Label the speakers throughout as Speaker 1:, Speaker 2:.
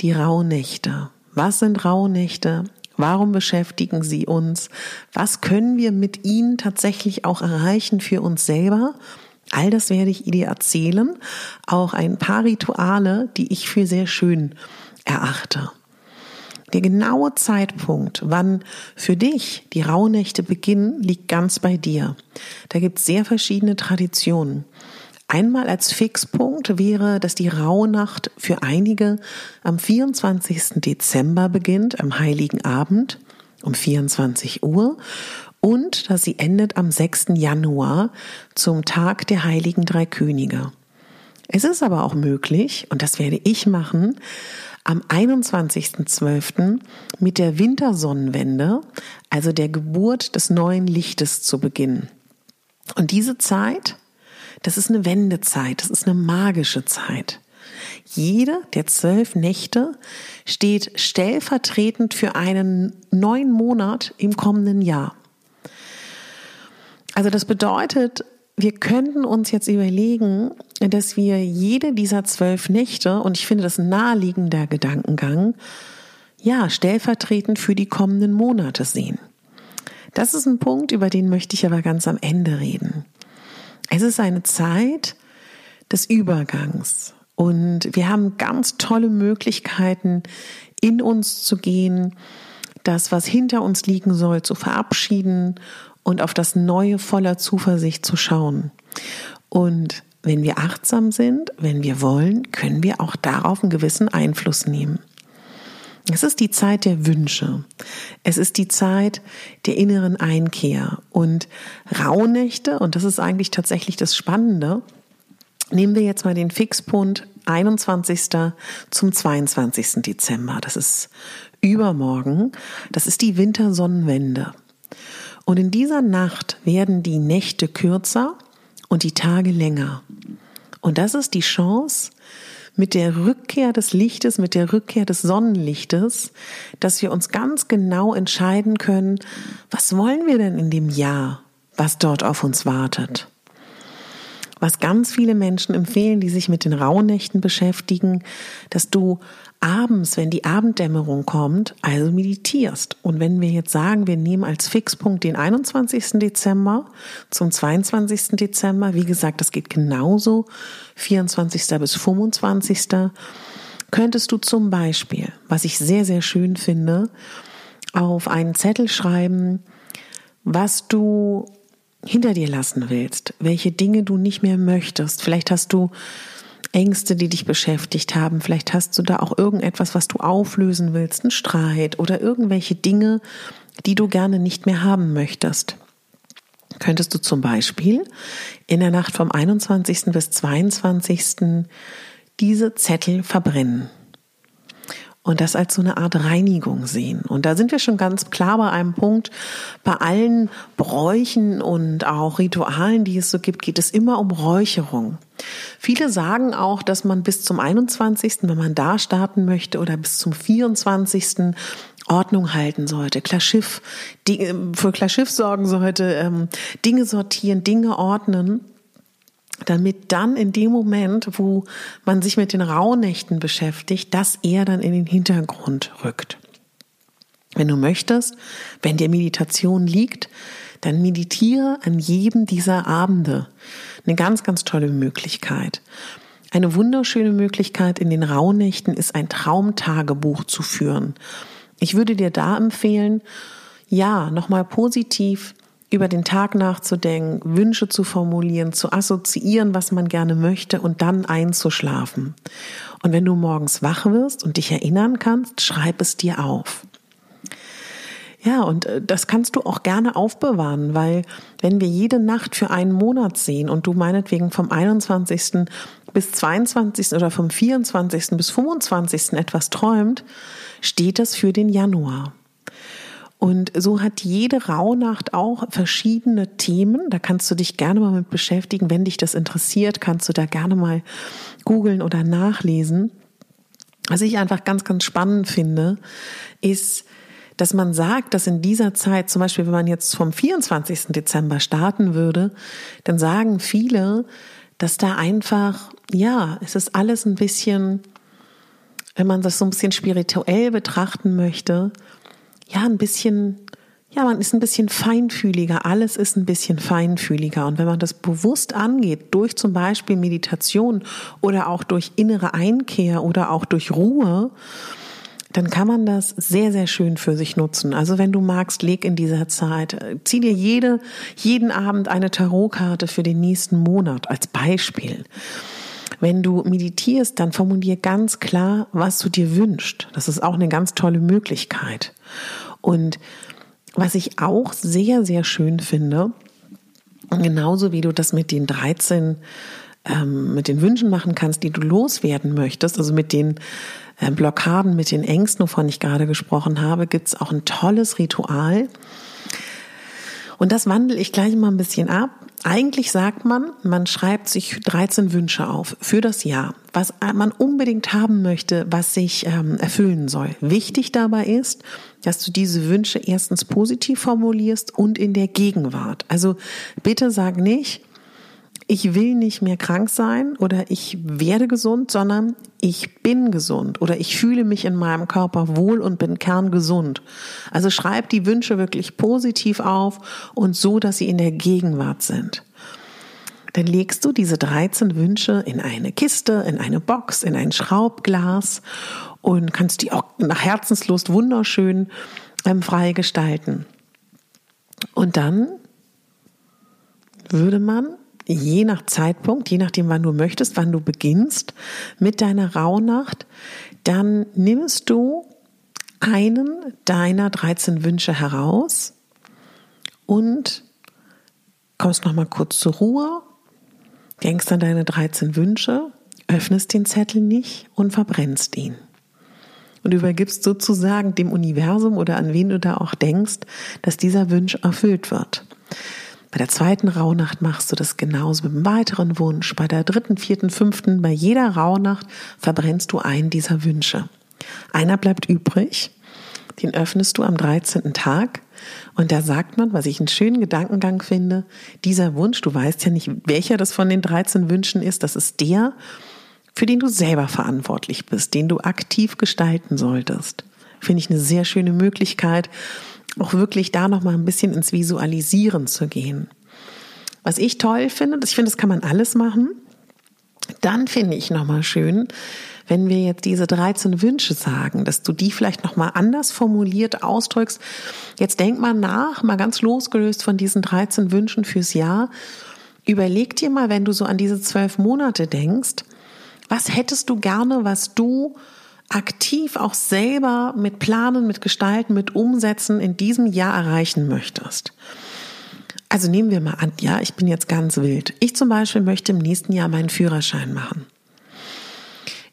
Speaker 1: Die Rauhnächte. Was sind Rauhnächte? Warum beschäftigen sie uns? Was können wir mit ihnen tatsächlich auch erreichen für uns selber? All das werde ich dir erzählen. Auch ein paar Rituale, die ich für sehr schön erachte. Der genaue Zeitpunkt, wann für dich die Rauhnächte beginnen, liegt ganz bei dir. Da gibt es sehr verschiedene Traditionen. Einmal als Fixpunkt wäre, dass die Rauhnacht für einige am 24. Dezember beginnt, am Heiligen Abend um 24 Uhr und dass sie endet am 6. Januar zum Tag der Heiligen Drei Könige. Es ist aber auch möglich, und das werde ich machen, am 21.12. mit der Wintersonnenwende, also der Geburt des neuen Lichtes zu beginnen. Und diese Zeit das ist eine Wendezeit, das ist eine magische Zeit. Jede der zwölf Nächte steht stellvertretend für einen neuen Monat im kommenden Jahr. Also das bedeutet, wir könnten uns jetzt überlegen, dass wir jede dieser zwölf Nächte, und ich finde das ein naheliegender Gedankengang, ja, stellvertretend für die kommenden Monate sehen. Das ist ein Punkt, über den möchte ich aber ganz am Ende reden. Es ist eine Zeit des Übergangs und wir haben ganz tolle Möglichkeiten, in uns zu gehen, das, was hinter uns liegen soll, zu verabschieden und auf das Neue voller Zuversicht zu schauen. Und wenn wir achtsam sind, wenn wir wollen, können wir auch darauf einen gewissen Einfluss nehmen. Es ist die Zeit der Wünsche. Es ist die Zeit der inneren Einkehr. Und Rauhnächte, und das ist eigentlich tatsächlich das Spannende, nehmen wir jetzt mal den Fixpunkt 21. zum 22. Dezember. Das ist übermorgen. Das ist die Wintersonnenwende. Und in dieser Nacht werden die Nächte kürzer und die Tage länger. Und das ist die Chance, mit der Rückkehr des Lichtes, mit der Rückkehr des Sonnenlichtes, dass wir uns ganz genau entscheiden können, was wollen wir denn in dem Jahr, was dort auf uns wartet. Was ganz viele Menschen empfehlen, die sich mit den Rauhnächten beschäftigen, dass du abends, wenn die Abenddämmerung kommt, also meditierst. Und wenn wir jetzt sagen, wir nehmen als Fixpunkt den 21. Dezember zum 22. Dezember, wie gesagt, das geht genauso, 24. bis 25. könntest du zum Beispiel, was ich sehr, sehr schön finde, auf einen Zettel schreiben, was du hinter dir lassen willst, welche Dinge du nicht mehr möchtest. Vielleicht hast du Ängste, die dich beschäftigt haben. Vielleicht hast du da auch irgendetwas, was du auflösen willst, einen Streit oder irgendwelche Dinge, die du gerne nicht mehr haben möchtest. Könntest du zum Beispiel in der Nacht vom 21. bis 22. diese Zettel verbrennen. Und das als so eine Art Reinigung sehen. Und da sind wir schon ganz klar bei einem Punkt. Bei allen Bräuchen und auch Ritualen, die es so gibt, geht es immer um Räucherung. Viele sagen auch, dass man bis zum 21., wenn man da starten möchte, oder bis zum 24. Ordnung halten sollte, Klarschiff, für Klarschiff sorgen sollte, ähm, Dinge sortieren, Dinge ordnen damit dann in dem Moment, wo man sich mit den Rauhnächten beschäftigt, das eher dann in den Hintergrund rückt. Wenn du möchtest, wenn dir Meditation liegt, dann meditiere an jedem dieser Abende. Eine ganz, ganz tolle Möglichkeit. Eine wunderschöne Möglichkeit in den Rauhnächten ist ein Traumtagebuch zu führen. Ich würde dir da empfehlen, ja, nochmal positiv über den Tag nachzudenken, Wünsche zu formulieren, zu assoziieren, was man gerne möchte und dann einzuschlafen. Und wenn du morgens wach wirst und dich erinnern kannst, schreib es dir auf. Ja, und äh, das kannst du auch gerne aufbewahren, weil wenn wir jede Nacht für einen Monat sehen und du meinetwegen vom 21. bis 22. oder vom 24. bis 25. etwas träumt, steht das für den Januar. Und so hat jede Rauhnacht auch verschiedene Themen. Da kannst du dich gerne mal mit beschäftigen. Wenn dich das interessiert, kannst du da gerne mal googeln oder nachlesen. Was ich einfach ganz, ganz spannend finde, ist, dass man sagt, dass in dieser Zeit, zum Beispiel wenn man jetzt vom 24. Dezember starten würde, dann sagen viele, dass da einfach, ja, es ist alles ein bisschen, wenn man das so ein bisschen spirituell betrachten möchte, ja, ein bisschen, ja, man ist ein bisschen feinfühliger. Alles ist ein bisschen feinfühliger. Und wenn man das bewusst angeht, durch zum Beispiel Meditation oder auch durch innere Einkehr oder auch durch Ruhe, dann kann man das sehr, sehr schön für sich nutzen. Also wenn du magst, leg in dieser Zeit, zieh dir jede, jeden Abend eine Tarotkarte für den nächsten Monat als Beispiel. Wenn du meditierst, dann formulier ganz klar, was du dir wünschst. Das ist auch eine ganz tolle Möglichkeit. Und was ich auch sehr, sehr schön finde, genauso wie du das mit den 13 ähm, mit den Wünschen machen kannst, die du loswerden möchtest, also mit den äh, Blockaden, mit den Ängsten, wovon ich gerade gesprochen habe, gibt es auch ein tolles Ritual. Und das wandle ich gleich mal ein bisschen ab. Eigentlich sagt man, man schreibt sich 13 Wünsche auf für das Jahr, was man unbedingt haben möchte, was sich ähm, erfüllen soll. Wichtig dabei ist, dass du diese Wünsche erstens positiv formulierst und in der Gegenwart. Also bitte sag nicht, ich will nicht mehr krank sein oder ich werde gesund, sondern ich bin gesund oder ich fühle mich in meinem Körper wohl und bin kerngesund. Also schreib die Wünsche wirklich positiv auf und so, dass sie in der Gegenwart sind. Dann legst du diese 13 Wünsche in eine Kiste, in eine Box, in ein Schraubglas und kannst die auch nach Herzenslust wunderschön ähm, frei gestalten. Und dann würde man je nach Zeitpunkt, je nachdem, wann du möchtest, wann du beginnst mit deiner Rauhnacht, dann nimmst du einen deiner 13 Wünsche heraus und kommst noch mal kurz zur Ruhe, denkst an deine 13 Wünsche, öffnest den Zettel nicht und verbrennst ihn. Und übergibst sozusagen dem Universum oder an wen du da auch denkst, dass dieser Wunsch erfüllt wird. Bei der zweiten Rauhnacht machst du das genauso mit einem weiteren Wunsch. Bei der dritten, vierten, fünften, bei jeder Rauhnacht verbrennst du einen dieser Wünsche. Einer bleibt übrig, den öffnest du am 13. Tag und da sagt man, was ich einen schönen Gedankengang finde, dieser Wunsch, du weißt ja nicht, welcher das von den 13 Wünschen ist, das ist der, für den du selber verantwortlich bist, den du aktiv gestalten solltest. Finde ich eine sehr schöne Möglichkeit, auch wirklich da noch mal ein bisschen ins Visualisieren zu gehen. Was ich toll finde, ich finde, das kann man alles machen. Dann finde ich noch mal schön, wenn wir jetzt diese 13 Wünsche sagen, dass du die vielleicht noch mal anders formuliert ausdrückst. Jetzt denk mal nach, mal ganz losgelöst von diesen 13 Wünschen fürs Jahr. Überleg dir mal, wenn du so an diese zwölf Monate denkst, was hättest du gerne, was du aktiv auch selber mit Planen, mit Gestalten, mit Umsetzen in diesem Jahr erreichen möchtest. Also nehmen wir mal an, ja, ich bin jetzt ganz wild. Ich zum Beispiel möchte im nächsten Jahr meinen Führerschein machen.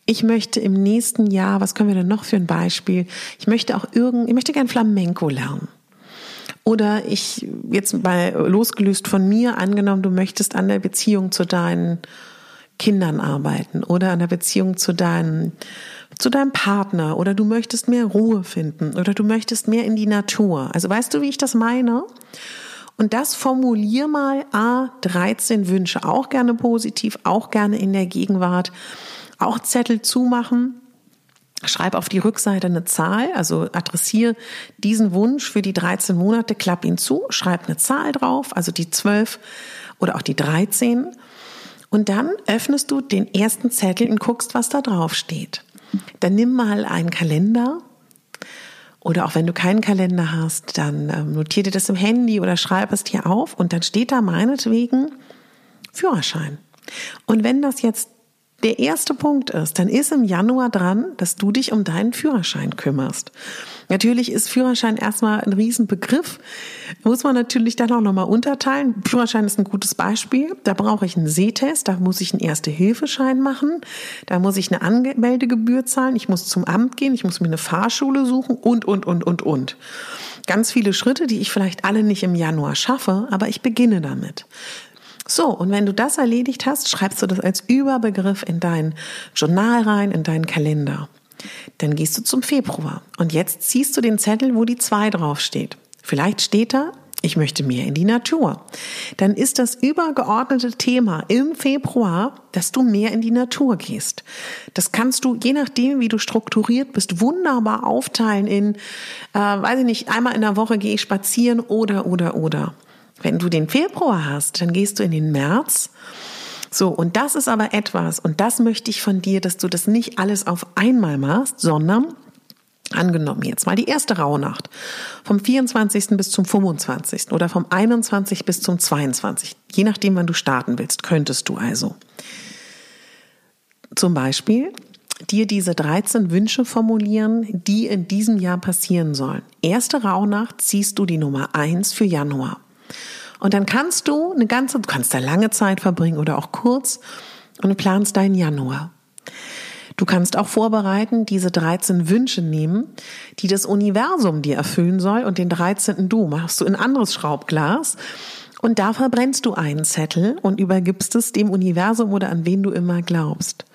Speaker 1: ich möchte im nächsten Jahr, was können wir denn noch für ein Beispiel? Ich möchte auch irgend, ich möchte gern Flamenco lernen. Oder ich, jetzt mal losgelöst von mir, angenommen, du möchtest an der Beziehung zu deinen Kindern arbeiten oder an der Beziehung zu deinem, zu deinem Partner oder du möchtest mehr Ruhe finden oder du möchtest mehr in die Natur. Also weißt du, wie ich das meine? Und das formulier mal A, 13 Wünsche, auch gerne positiv, auch gerne in der Gegenwart, auch Zettel zumachen. Schreib auf die Rückseite eine Zahl, also adressiere diesen Wunsch für die 13 Monate, klapp ihn zu, schreib eine Zahl drauf, also die 12 oder auch die 13 und dann öffnest du den ersten Zettel und guckst, was da drauf steht. Dann nimm mal einen Kalender oder auch wenn du keinen Kalender hast, dann ähm, notier dir das im Handy oder schreib es dir auf und dann steht da meinetwegen Führerschein. Und wenn das jetzt der erste Punkt ist, dann ist im Januar dran, dass du dich um deinen Führerschein kümmerst. Natürlich ist Führerschein erstmal ein Riesenbegriff. Muss man natürlich dann auch nochmal unterteilen. Führerschein ist ein gutes Beispiel. Da brauche ich einen Sehtest, da muss ich einen Erste-Hilfeschein machen, da muss ich eine Anmeldegebühr zahlen, ich muss zum Amt gehen, ich muss mir eine Fahrschule suchen und, und, und, und, und. Ganz viele Schritte, die ich vielleicht alle nicht im Januar schaffe, aber ich beginne damit. So, und wenn du das erledigt hast, schreibst du das als Überbegriff in dein Journal rein, in deinen Kalender. Dann gehst du zum Februar und jetzt ziehst du den Zettel, wo die 2 draufsteht. Vielleicht steht da, ich möchte mehr in die Natur. Dann ist das übergeordnete Thema im Februar, dass du mehr in die Natur gehst. Das kannst du, je nachdem, wie du strukturiert bist, wunderbar aufteilen in, äh, weiß ich nicht, einmal in der Woche gehe ich spazieren oder, oder, oder. Wenn du den Februar hast, dann gehst du in den März. So, und das ist aber etwas, und das möchte ich von dir, dass du das nicht alles auf einmal machst, sondern Angenommen jetzt mal die erste Rauhnacht vom 24. bis zum 25. oder vom 21. bis zum 22. Je nachdem, wann du starten willst, könntest du also. Zum Beispiel dir diese 13 Wünsche formulieren, die in diesem Jahr passieren sollen. Erste Rauhnacht ziehst du die Nummer 1 für Januar. Und dann kannst du eine ganze, du kannst da lange Zeit verbringen oder auch kurz und du planst deinen Januar. Du kannst auch vorbereiten, diese 13 Wünsche nehmen, die das Universum dir erfüllen soll und den 13. Du machst du in anderes Schraubglas und da verbrennst du einen Zettel und übergibst es dem Universum oder an wen du immer glaubst.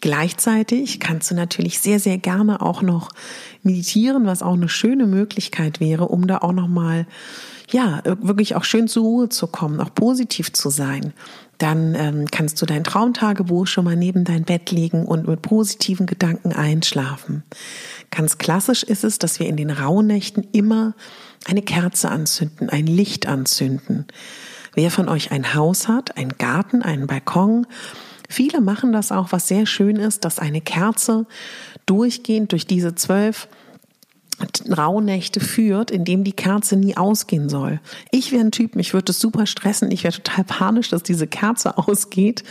Speaker 1: Gleichzeitig kannst du natürlich sehr, sehr gerne auch noch meditieren, was auch eine schöne Möglichkeit wäre, um da auch noch mal ja, wirklich auch schön zur Ruhe zu kommen, auch positiv zu sein. Dann ähm, kannst du dein Traumtagebuch schon mal neben dein Bett legen und mit positiven Gedanken einschlafen. Ganz klassisch ist es, dass wir in den Rauhnächten immer eine Kerze anzünden, ein Licht anzünden. Wer von euch ein Haus hat, einen Garten, einen Balkon, viele machen das auch, was sehr schön ist, dass eine Kerze durchgehend durch diese zwölf Rauhnächte führt, in dem die Kerze nie ausgehen soll. Ich wäre ein Typ, mich würde es super stressen, ich wäre total panisch, dass diese Kerze ausgeht.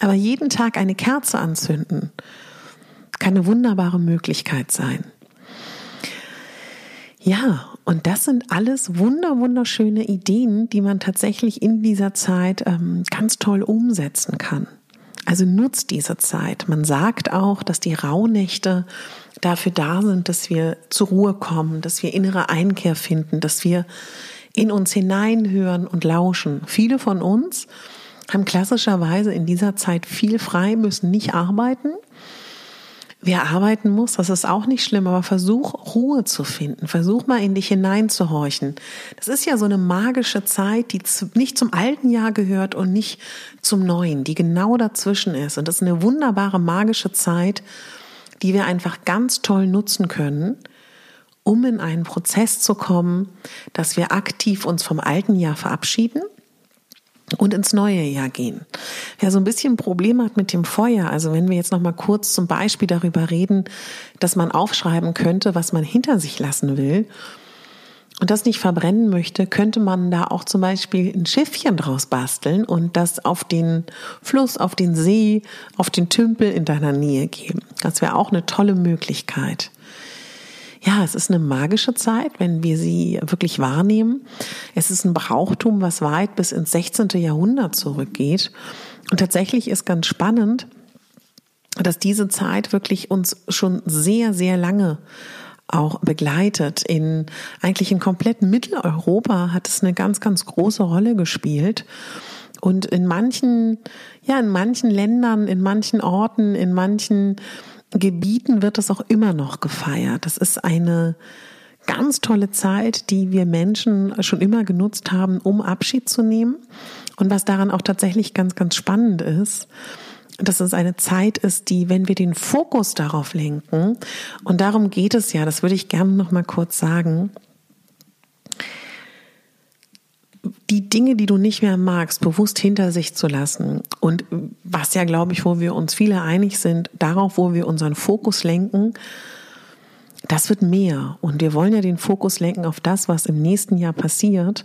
Speaker 1: Aber jeden Tag eine Kerze anzünden, kann eine wunderbare Möglichkeit sein. Ja, und das sind alles wunder, wunderschöne Ideen, die man tatsächlich in dieser Zeit ähm, ganz toll umsetzen kann. Also nutzt diese Zeit. Man sagt auch, dass die Rauhnächte dafür da sind, dass wir zur Ruhe kommen, dass wir innere Einkehr finden, dass wir in uns hineinhören und lauschen. Viele von uns haben klassischerweise in dieser Zeit viel frei, müssen nicht arbeiten Wer arbeiten muss, das ist auch nicht schlimm, aber versuch Ruhe zu finden. Versuch mal in dich hineinzuhorchen. Das ist ja so eine magische Zeit, die nicht zum alten Jahr gehört und nicht zum neuen, die genau dazwischen ist. Und das ist eine wunderbare magische Zeit, die wir einfach ganz toll nutzen können, um in einen Prozess zu kommen, dass wir aktiv uns vom alten Jahr verabschieden und ins neue Jahr gehen. Wer so ein bisschen Probleme hat mit dem Feuer, also wenn wir jetzt noch mal kurz zum Beispiel darüber reden, dass man aufschreiben könnte, was man hinter sich lassen will und das nicht verbrennen möchte, könnte man da auch zum Beispiel ein Schiffchen draus basteln und das auf den Fluss, auf den See, auf den Tümpel in deiner Nähe geben. Das wäre auch eine tolle Möglichkeit ja, es ist eine magische Zeit, wenn wir sie wirklich wahrnehmen. Es ist ein Brauchtum, was weit bis ins 16. Jahrhundert zurückgeht. Und tatsächlich ist ganz spannend, dass diese Zeit wirklich uns schon sehr, sehr lange auch begleitet. In eigentlich in kompletten Mitteleuropa hat es eine ganz, ganz große Rolle gespielt. Und in manchen, ja, in manchen Ländern, in manchen Orten, in manchen Gebieten wird es auch immer noch gefeiert. Das ist eine ganz tolle Zeit, die wir Menschen schon immer genutzt haben, um Abschied zu nehmen. Und was daran auch tatsächlich ganz, ganz spannend ist, dass es eine Zeit ist, die, wenn wir den Fokus darauf lenken, und darum geht es ja, das würde ich gerne noch mal kurz sagen, die Dinge, die du nicht mehr magst, bewusst hinter sich zu lassen. Und was ja, glaube ich, wo wir uns viele einig sind, darauf, wo wir unseren Fokus lenken, das wird mehr. Und wir wollen ja den Fokus lenken auf das, was im nächsten Jahr passiert.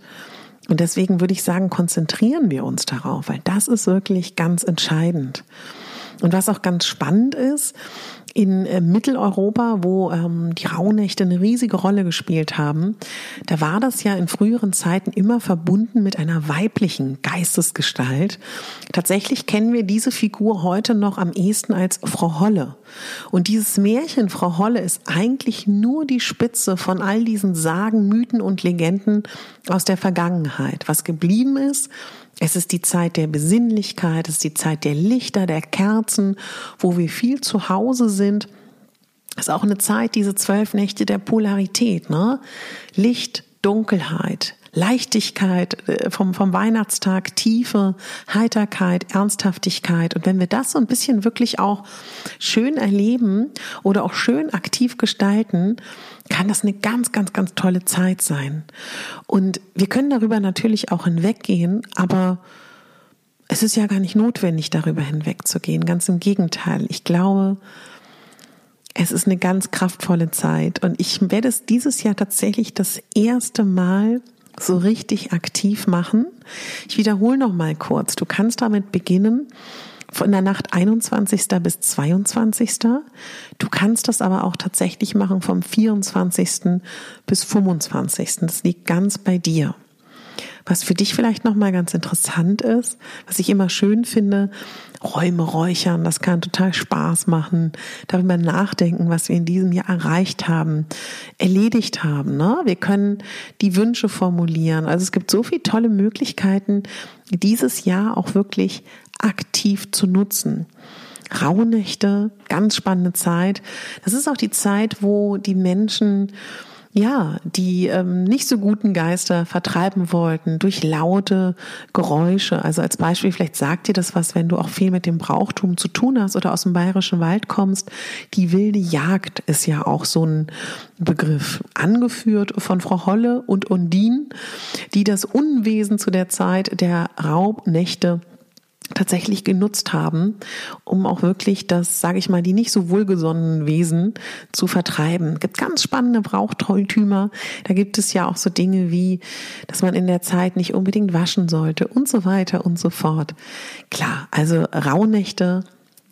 Speaker 1: Und deswegen würde ich sagen, konzentrieren wir uns darauf, weil das ist wirklich ganz entscheidend. Und was auch ganz spannend ist, in äh, Mitteleuropa, wo ähm, die Rauhnächte eine riesige Rolle gespielt haben, da war das ja in früheren Zeiten immer verbunden mit einer weiblichen Geistesgestalt. Tatsächlich kennen wir diese Figur heute noch am ehesten als Frau Holle. Und dieses Märchen Frau Holle ist eigentlich nur die Spitze von all diesen Sagen, Mythen und Legenden aus der Vergangenheit. Was geblieben ist, es ist die Zeit der Besinnlichkeit, es ist die Zeit der Lichter, der Kerzen, wo wir viel zu Hause sind. Es ist auch eine Zeit, diese zwölf Nächte der Polarität, ne? Licht, Dunkelheit, Leichtigkeit äh, vom, vom Weihnachtstag, Tiefe, Heiterkeit, Ernsthaftigkeit. Und wenn wir das so ein bisschen wirklich auch schön erleben oder auch schön aktiv gestalten, kann das eine ganz, ganz, ganz tolle Zeit sein. Und wir können darüber natürlich auch hinweggehen, aber es ist ja gar nicht notwendig, darüber hinwegzugehen. Ganz im Gegenteil. Ich glaube, es ist eine ganz kraftvolle Zeit. Und ich werde es dieses Jahr tatsächlich das erste Mal so richtig aktiv machen. Ich wiederhole noch mal kurz. Du kannst damit beginnen, von der Nacht 21. bis 22. Du kannst das aber auch tatsächlich machen vom 24. bis 25. Das liegt ganz bei dir. Was für dich vielleicht nochmal ganz interessant ist, was ich immer schön finde, Räume räuchern, das kann total Spaß machen, darüber nachdenken, was wir in diesem Jahr erreicht haben, erledigt haben. Ne? Wir können die Wünsche formulieren. Also es gibt so viele tolle Möglichkeiten, dieses Jahr auch wirklich aktiv zu nutzen. Rauhnächte, ganz spannende Zeit. Das ist auch die Zeit, wo die Menschen ja, die ähm, nicht so guten Geister vertreiben wollten durch laute Geräusche. Also als Beispiel, vielleicht sagt dir das was, wenn du auch viel mit dem Brauchtum zu tun hast oder aus dem bayerischen Wald kommst. Die wilde Jagd ist ja auch so ein Begriff, angeführt von Frau Holle und Undin, die das Unwesen zu der Zeit der Raubnächte tatsächlich genutzt haben, um auch wirklich das, sage ich mal, die nicht so wohlgesonnenen Wesen zu vertreiben. Es gibt ganz spannende Brauchtolltümer. Da gibt es ja auch so Dinge wie, dass man in der Zeit nicht unbedingt waschen sollte und so weiter und so fort. Klar, also Rauhnächte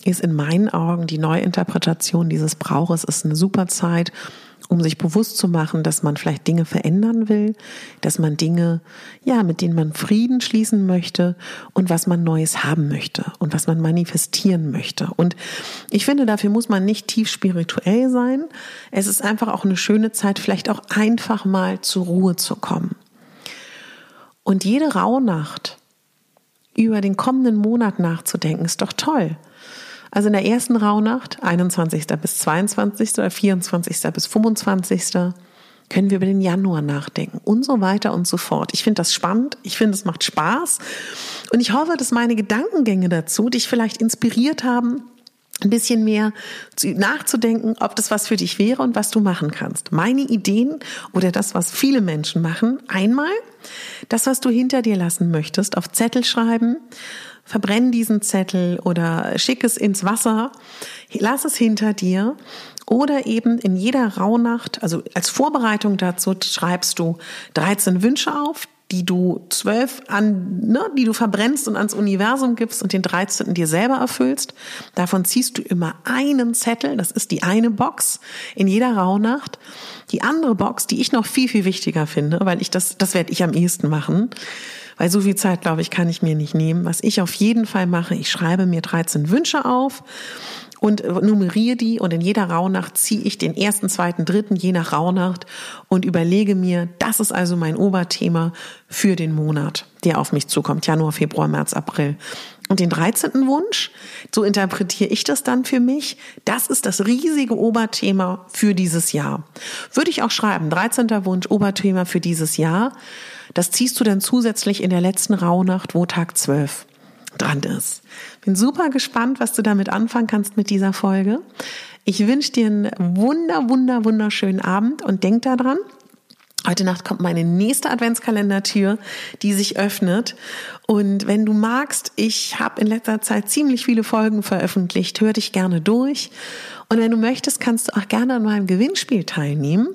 Speaker 1: ist in meinen Augen die Neuinterpretation dieses Brauches ist eine super Zeit, um sich bewusst zu machen, dass man vielleicht Dinge verändern will, dass man Dinge, ja, mit denen man Frieden schließen möchte und was man Neues haben möchte und was man manifestieren möchte. Und ich finde, dafür muss man nicht tief spirituell sein. Es ist einfach auch eine schöne Zeit, vielleicht auch einfach mal zur Ruhe zu kommen. Und jede Rauhnacht über den kommenden Monat nachzudenken, ist doch toll. Also in der ersten Rauhnacht, 21. bis 22. oder 24. bis 25. können wir über den Januar nachdenken und so weiter und so fort. Ich finde das spannend, ich finde es macht Spaß und ich hoffe, dass meine Gedankengänge dazu dich vielleicht inspiriert haben, ein bisschen mehr nachzudenken, ob das was für dich wäre und was du machen kannst. Meine Ideen oder das, was viele Menschen machen, einmal das, was du hinter dir lassen möchtest, auf Zettel schreiben verbrenn diesen Zettel oder schick es ins Wasser, lass es hinter dir. Oder eben in jeder Rauhnacht, also als Vorbereitung dazu schreibst du 13 Wünsche auf, die du zwölf an, ne, die du verbrennst und ans Universum gibst und den 13. dir selber erfüllst. Davon ziehst du immer einen Zettel, das ist die eine Box in jeder Rauhnacht. Die andere Box, die ich noch viel, viel wichtiger finde, weil ich das, das werde ich am ehesten machen, weil so viel Zeit, glaube ich, kann ich mir nicht nehmen. Was ich auf jeden Fall mache, ich schreibe mir 13 Wünsche auf und nummeriere die und in jeder Rauhnacht ziehe ich den ersten, zweiten, dritten, je nach Rauhnacht und überlege mir, das ist also mein Oberthema für den Monat, der auf mich zukommt, Januar, Februar, März, April. Und den 13. Wunsch, so interpretiere ich das dann für mich, das ist das riesige Oberthema für dieses Jahr. Würde ich auch schreiben, 13. Wunsch, Oberthema für dieses Jahr. Das ziehst du dann zusätzlich in der letzten Rauhnacht, wo Tag 12 dran ist. Bin super gespannt, was du damit anfangen kannst mit dieser Folge. Ich wünsche dir einen wunder, wunder, wunderschönen Abend und denk daran, Heute Nacht kommt meine nächste Adventskalendertür, die sich öffnet. Und wenn du magst, ich habe in letzter Zeit ziemlich viele Folgen veröffentlicht, hör dich gerne durch. Und wenn du möchtest, kannst du auch gerne an meinem Gewinnspiel teilnehmen.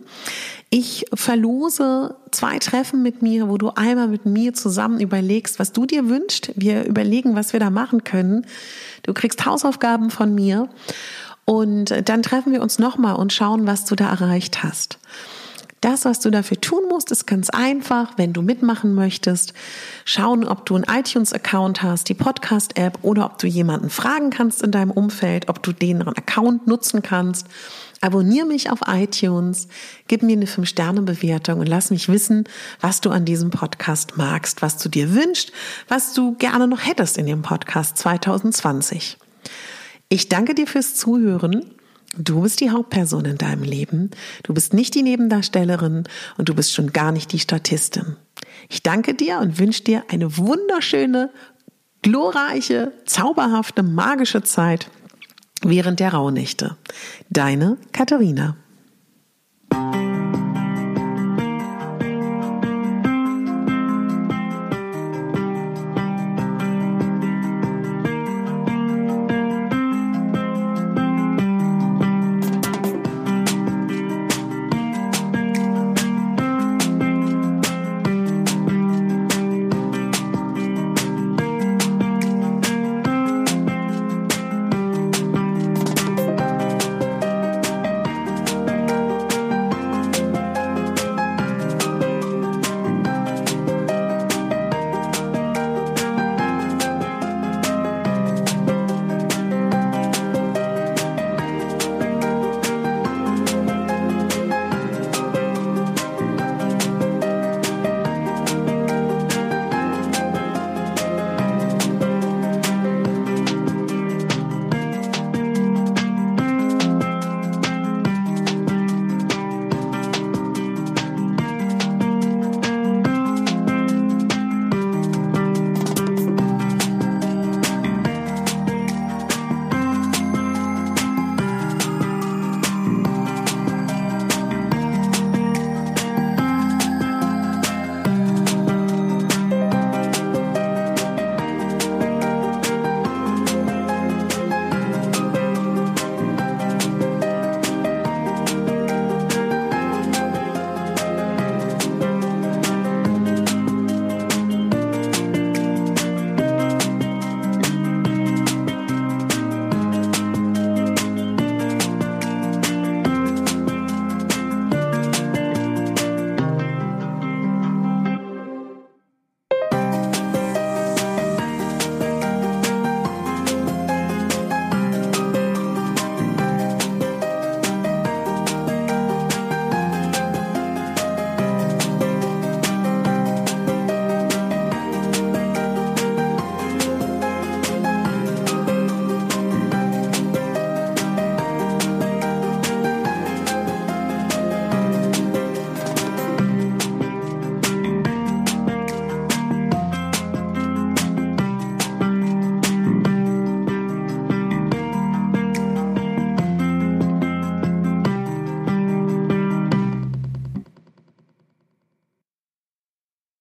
Speaker 1: Ich verlose zwei Treffen mit mir, wo du einmal mit mir zusammen überlegst, was du dir wünschst. Wir überlegen, was wir da machen können. Du kriegst Hausaufgaben von mir und dann treffen wir uns nochmal und schauen, was du da erreicht hast. Das, was du dafür tun musst, ist ganz einfach. Wenn du mitmachen möchtest, schauen, ob du einen iTunes-Account hast, die Podcast-App oder ob du jemanden fragen kannst in deinem Umfeld, ob du den Account nutzen kannst. Abonnier mich auf iTunes, gib mir eine 5-Sterne-Bewertung und lass mich wissen, was du an diesem Podcast magst, was du dir wünschst, was du gerne noch hättest in dem Podcast 2020. Ich danke dir fürs Zuhören Du bist die Hauptperson in deinem Leben. Du bist nicht die Nebendarstellerin und du bist schon gar nicht die Statistin. Ich danke dir und wünsche dir eine wunderschöne, glorreiche, zauberhafte, magische Zeit während der Rauhnächte. Deine Katharina.